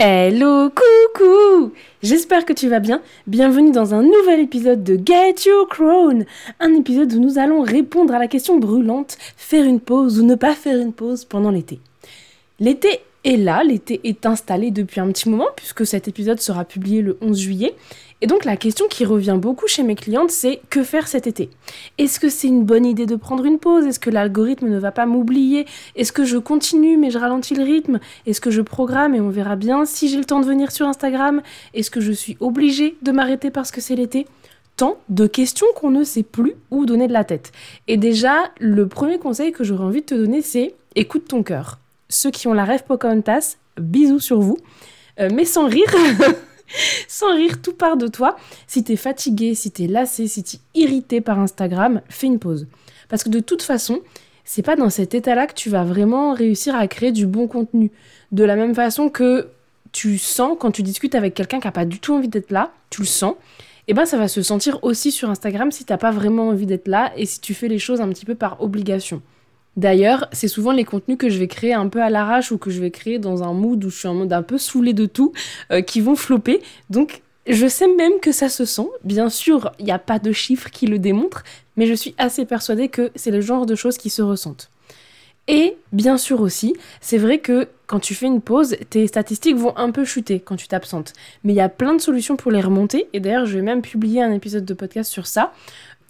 Hello, coucou J'espère que tu vas bien. Bienvenue dans un nouvel épisode de Get Your Crown. Un épisode où nous allons répondre à la question brûlante, faire une pause ou ne pas faire une pause pendant l'été. L'été est là, l'été est installé depuis un petit moment puisque cet épisode sera publié le 11 juillet. Et donc la question qui revient beaucoup chez mes clientes, c'est que faire cet été? Est-ce que c'est une bonne idée de prendre une pause? Est-ce que l'algorithme ne va pas m'oublier? Est-ce que je continue mais je ralentis le rythme? Est-ce que je programme et on verra bien si j'ai le temps de venir sur Instagram? Est-ce que je suis obligée de m'arrêter parce que c'est l'été? Tant de questions qu'on ne sait plus où donner de la tête. Et déjà, le premier conseil que j'aurais envie de te donner, c'est écoute ton cœur. Ceux qui ont la rêve Pocahontas, bisous sur vous. Euh, mais sans rire Sans rire, tout part de toi. Si t'es fatigué, si t'es lassé, si t'es irrité par Instagram, fais une pause. Parce que de toute façon, c'est pas dans cet état-là que tu vas vraiment réussir à créer du bon contenu. De la même façon que tu sens quand tu discutes avec quelqu'un qui a pas du tout envie d'être là, tu le sens. Et eh ben ça va se sentir aussi sur Instagram si t'as pas vraiment envie d'être là et si tu fais les choses un petit peu par obligation. D'ailleurs, c'est souvent les contenus que je vais créer un peu à l'arrache ou que je vais créer dans un mood où je suis en mode un peu saoulé de tout, euh, qui vont flopper. Donc, je sais même que ça se sent. Bien sûr, il n'y a pas de chiffres qui le démontrent, mais je suis assez persuadée que c'est le genre de choses qui se ressentent. Et bien sûr aussi, c'est vrai que quand tu fais une pause, tes statistiques vont un peu chuter quand tu t'absentes. Mais il y a plein de solutions pour les remonter, et d'ailleurs je vais même publier un épisode de podcast sur ça.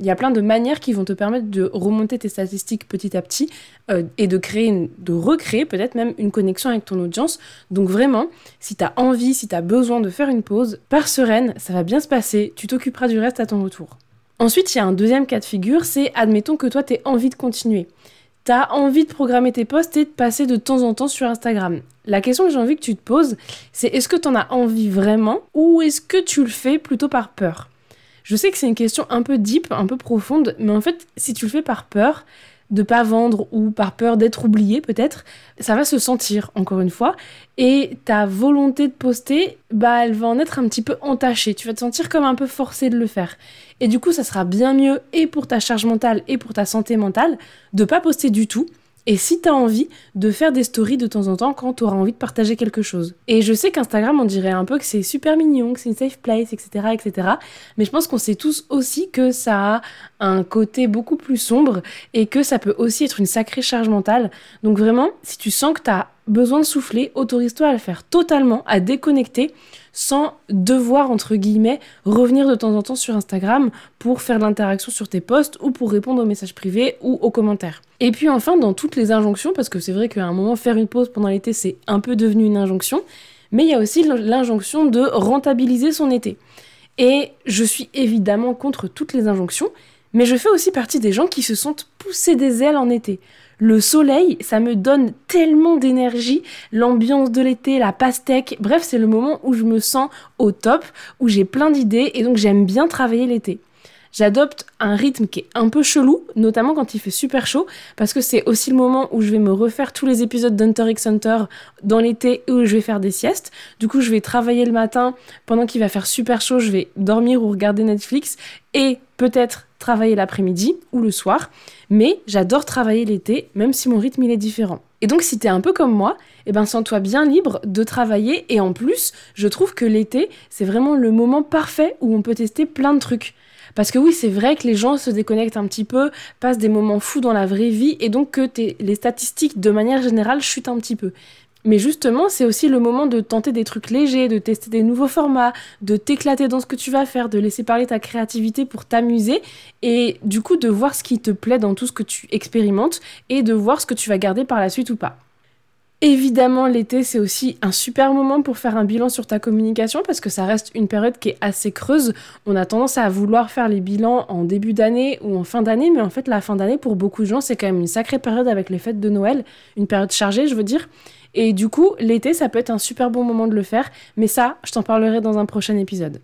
Il y a plein de manières qui vont te permettre de remonter tes statistiques petit à petit euh, et de créer, de recréer peut-être même une connexion avec ton audience. Donc vraiment, si tu as envie, si tu as besoin de faire une pause, pars sereine, ça va bien se passer, tu t'occuperas du reste à ton retour. Ensuite, il y a un deuxième cas de figure, c'est admettons que toi tu envie de continuer. Tu envie de programmer tes posts et de passer de temps en temps sur Instagram. La question que j'ai envie que tu te poses, c'est est-ce que tu en as envie vraiment ou est-ce que tu le fais plutôt par peur? Je sais que c'est une question un peu deep, un peu profonde, mais en fait, si tu le fais par peur de pas vendre ou par peur d'être oublié peut-être, ça va se sentir encore une fois. Et ta volonté de poster, bah elle va en être un petit peu entachée, tu vas te sentir comme un peu forcé de le faire. Et du coup, ça sera bien mieux et pour ta charge mentale et pour ta santé mentale de pas poster du tout et si tu as envie de faire des stories de temps en temps quand tu auras envie de partager quelque chose. Et je sais qu'Instagram, on dirait un peu que c'est super mignon, que c'est une safe place, etc., etc. Mais je pense qu'on sait tous aussi que ça a un côté beaucoup plus sombre et que ça peut aussi être une sacrée charge mentale. Donc vraiment, si tu sens que tu as besoin de souffler, autorise-toi à le faire totalement, à déconnecter sans devoir, entre guillemets, revenir de temps en temps sur Instagram pour faire de l'interaction sur tes posts ou pour répondre aux messages privés ou aux commentaires. Et puis enfin, dans toutes les injonctions, parce que c'est vrai qu'à un moment, faire une pause pendant l'été, c'est un peu devenu une injonction, mais il y a aussi l'injonction de rentabiliser son été. Et je suis évidemment contre toutes les injonctions, mais je fais aussi partie des gens qui se sentent pousser des ailes en été. Le soleil, ça me donne tellement d'énergie, l'ambiance de l'été, la pastèque, bref, c'est le moment où je me sens au top, où j'ai plein d'idées et donc j'aime bien travailler l'été. J'adopte un rythme qui est un peu chelou, notamment quand il fait super chaud, parce que c'est aussi le moment où je vais me refaire tous les épisodes d'Hunter x Hunter dans l'été où je vais faire des siestes. Du coup, je vais travailler le matin, pendant qu'il va faire super chaud, je vais dormir ou regarder Netflix et peut-être travailler l'après-midi ou le soir, mais j'adore travailler l'été, même si mon rythme est différent. Et donc si t'es un peu comme moi, eh ben sens-toi bien libre de travailler et en plus, je trouve que l'été, c'est vraiment le moment parfait où on peut tester plein de trucs. Parce que oui, c'est vrai que les gens se déconnectent un petit peu, passent des moments fous dans la vraie vie et donc que les statistiques de manière générale chutent un petit peu. Mais justement, c'est aussi le moment de tenter des trucs légers, de tester des nouveaux formats, de t'éclater dans ce que tu vas faire, de laisser parler ta créativité pour t'amuser et du coup de voir ce qui te plaît dans tout ce que tu expérimentes et de voir ce que tu vas garder par la suite ou pas. Évidemment, l'été, c'est aussi un super moment pour faire un bilan sur ta communication parce que ça reste une période qui est assez creuse. On a tendance à vouloir faire les bilans en début d'année ou en fin d'année, mais en fait, la fin d'année, pour beaucoup de gens, c'est quand même une sacrée période avec les fêtes de Noël, une période chargée, je veux dire. Et du coup, l'été, ça peut être un super bon moment de le faire, mais ça, je t'en parlerai dans un prochain épisode.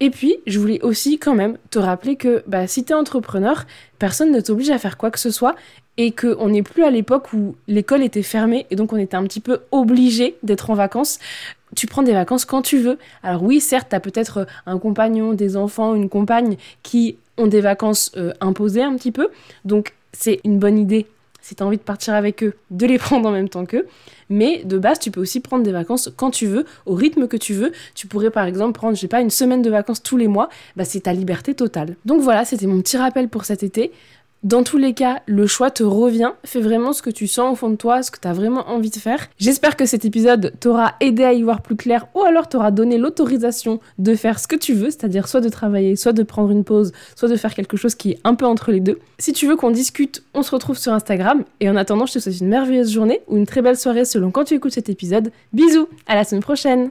Et puis, je voulais aussi quand même te rappeler que bah, si tu es entrepreneur, personne ne t'oblige à faire quoi que ce soit et qu'on n'est plus à l'époque où l'école était fermée et donc on était un petit peu obligé d'être en vacances. Tu prends des vacances quand tu veux. Alors oui, certes, tu as peut-être un compagnon, des enfants, une compagne qui ont des vacances euh, imposées un petit peu. Donc c'est une bonne idée si tu as envie de partir avec eux, de les prendre en même temps qu'eux. Mais de base, tu peux aussi prendre des vacances quand tu veux, au rythme que tu veux. Tu pourrais par exemple prendre, je sais pas, une semaine de vacances tous les mois. Bah, c'est ta liberté totale. Donc voilà, c'était mon petit rappel pour cet été. Dans tous les cas, le choix te revient. Fais vraiment ce que tu sens au fond de toi, ce que tu as vraiment envie de faire. J'espère que cet épisode t'aura aidé à y voir plus clair ou alors t'aura donné l'autorisation de faire ce que tu veux, c'est-à-dire soit de travailler, soit de prendre une pause, soit de faire quelque chose qui est un peu entre les deux. Si tu veux qu'on discute, on se retrouve sur Instagram. Et en attendant, je te souhaite une merveilleuse journée ou une très belle soirée selon quand tu écoutes cet épisode. Bisous, à la semaine prochaine